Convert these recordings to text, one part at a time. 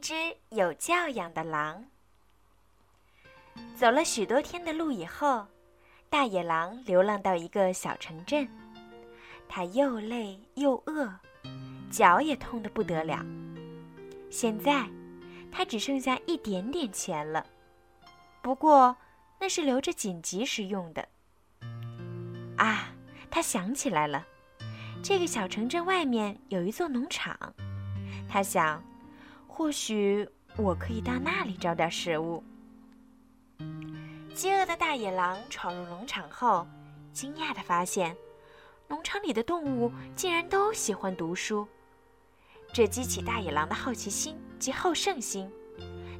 只有教养的狼。走了许多天的路以后，大野狼流浪到一个小城镇。它又累又饿，脚也痛得不得了。现在，它只剩下一点点钱了，不过那是留着紧急时用的。啊，他想起来了，这个小城镇外面有一座农场。他想，或许我可以到那里找点食物。饥饿的大野狼闯入农场后，惊讶地发现，农场里的动物竟然都喜欢读书。这激起大野狼的好奇心及好胜心，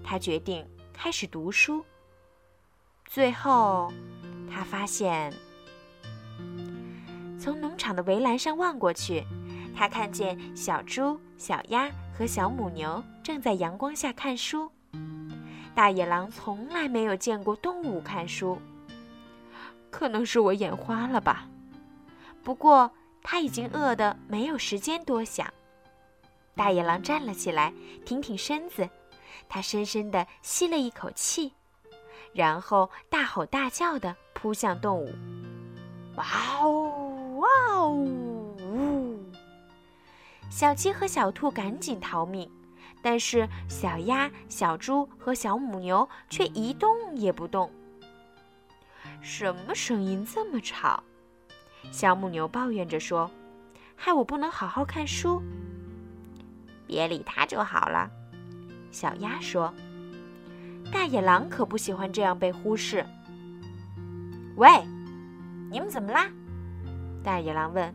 他决定开始读书。最后，他发现，从农场的围栏上望过去，他看见小猪、小鸭和小母牛正在阳光下看书。大野狼从来没有见过动物看书，可能是我眼花了吧。不过他已经饿得没有时间多想。大野狼站了起来，挺挺身子，他深深地吸了一口气，然后大吼大叫地扑向动物。小鸡和小兔赶紧逃命。但是小鸭、小猪和小母牛却一动也不动。什么声音这么吵？小母牛抱怨着说：“害我不能好好看书。”别理它就好了，小鸭说。大野狼可不喜欢这样被忽视。喂，你们怎么啦？大野狼问。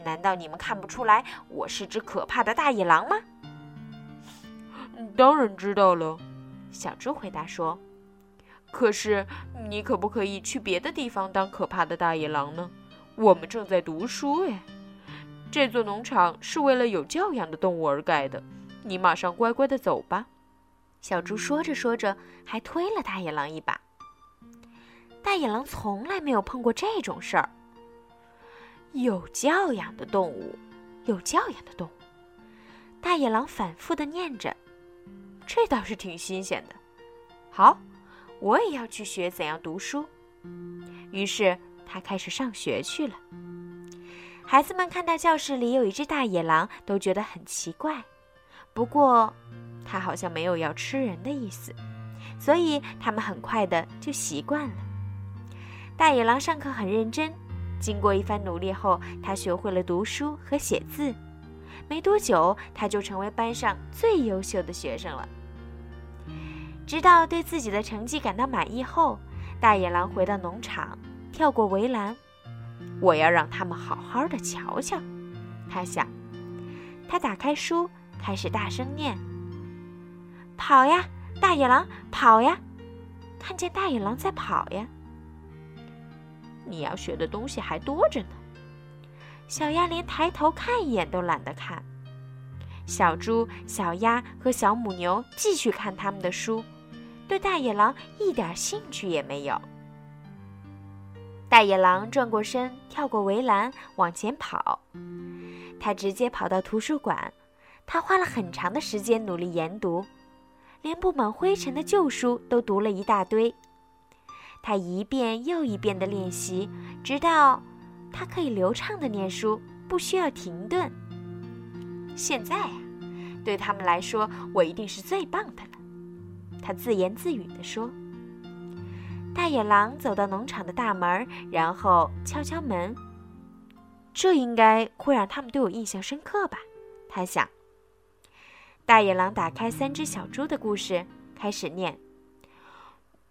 难道你们看不出来我是只可怕的大野狼吗？当然知道了，小猪回答说。可是你可不可以去别的地方当可怕的大野狼呢？我们正在读书哎。这座农场是为了有教养的动物而盖的，你马上乖乖的走吧。小猪说着说着，还推了大野狼一把。大野狼从来没有碰过这种事儿。有教养的动物，有教养的动物。大野狼反复的念着。这倒是挺新鲜的。好，我也要去学怎样读书。于是他开始上学去了。孩子们看到教室里有一只大野狼，都觉得很奇怪。不过，它好像没有要吃人的意思，所以他们很快的就习惯了。大野狼上课很认真，经过一番努力后，他学会了读书和写字。没多久，他就成为班上最优秀的学生了。直到对自己的成绩感到满意后，大野狼回到农场，跳过围栏。我要让他们好好的瞧瞧，他想。他打开书，开始大声念：“跑呀，大野狼，跑呀！看见大野狼在跑呀！你要学的东西还多着呢。”小鸭连抬头看一眼都懒得看。小猪、小鸭和小母牛继续看他们的书。对大野狼一点兴趣也没有。大野狼转过身，跳过围栏，往前跑。他直接跑到图书馆。他花了很长的时间努力研读，连布满灰尘的旧书都读了一大堆。他一遍又一遍的练习，直到他可以流畅的念书，不需要停顿。现在啊，对他们来说，我一定是最棒的了。他自言自语地说：“大野狼走到农场的大门，然后敲敲门。这应该会让他们对我印象深刻吧？”他想。大野狼打开三只小猪的故事，开始念：“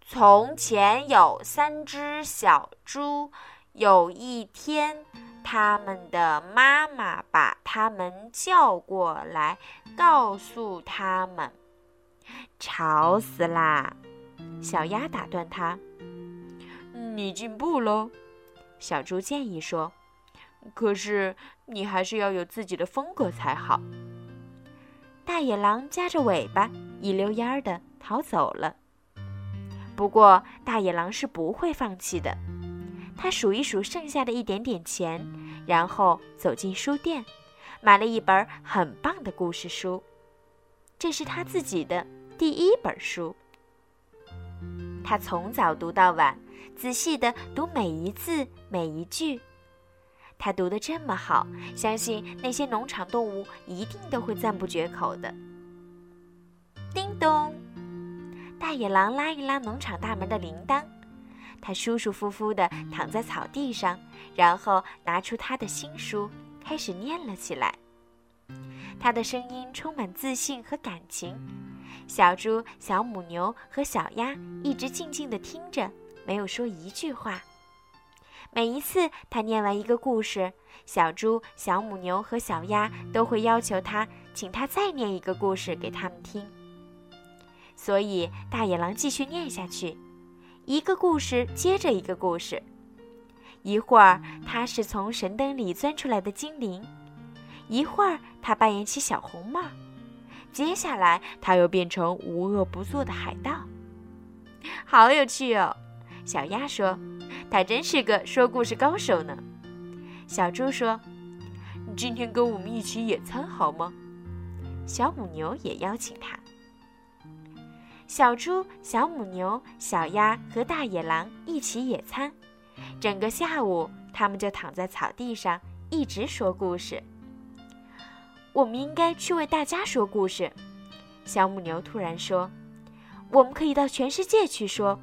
从前有三只小猪，有一天，他们的妈妈把他们叫过来，告诉他们。”吵死啦！小鸭打断他：“你进步了。”小猪建议说：“可是你还是要有自己的风格才好。”大野狼夹着尾巴，一溜烟儿的逃走了。不过，大野狼是不会放弃的。他数一数剩下的一点点钱，然后走进书店，买了一本很棒的故事书。这是他自己的第一本书。他从早读到晚，仔细地读每一字每一句。他读得这么好，相信那些农场动物一定都会赞不绝口的。叮咚，大野狼拉一拉农场大门的铃铛，他舒舒服服地躺在草地上，然后拿出他的新书，开始念了起来。他的声音充满自信和感情。小猪、小母牛和小鸭一直静静地听着，没有说一句话。每一次他念完一个故事，小猪、小母牛和小鸭都会要求他，请他再念一个故事给他们听。所以大野狼继续念下去，一个故事接着一个故事。一会儿他是从神灯里钻出来的精灵，一会儿他扮演起小红帽，接下来他又变成无恶不作的海盗。好有趣哦！小鸭说。他真是个说故事高手呢，小猪说：“你今天跟我们一起野餐好吗？”小母牛也邀请他。小猪、小母牛、小鸭和大野狼一起野餐，整个下午他们就躺在草地上一直说故事。我们应该去为大家说故事，小母牛突然说：“我们可以到全世界去说。”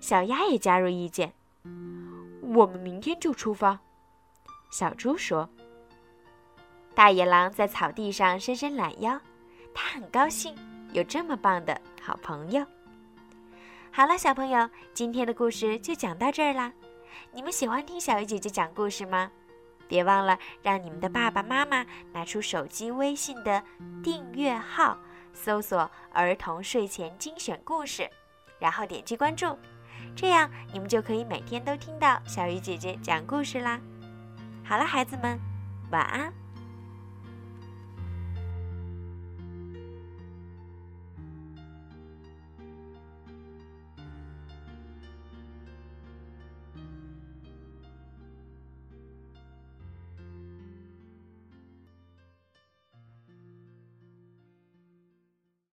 小鸭也加入意见。我们明天就出发，小猪说。大野狼在草地上伸伸懒腰，他很高兴有这么棒的好朋友。好了，小朋友，今天的故事就讲到这儿啦。你们喜欢听小鱼姐姐讲故事吗？别忘了让你们的爸爸妈妈拿出手机微信的订阅号，搜索“儿童睡前精选故事”，然后点击关注。这样，你们就可以每天都听到小鱼姐姐讲故事啦。好了，孩子们，晚安。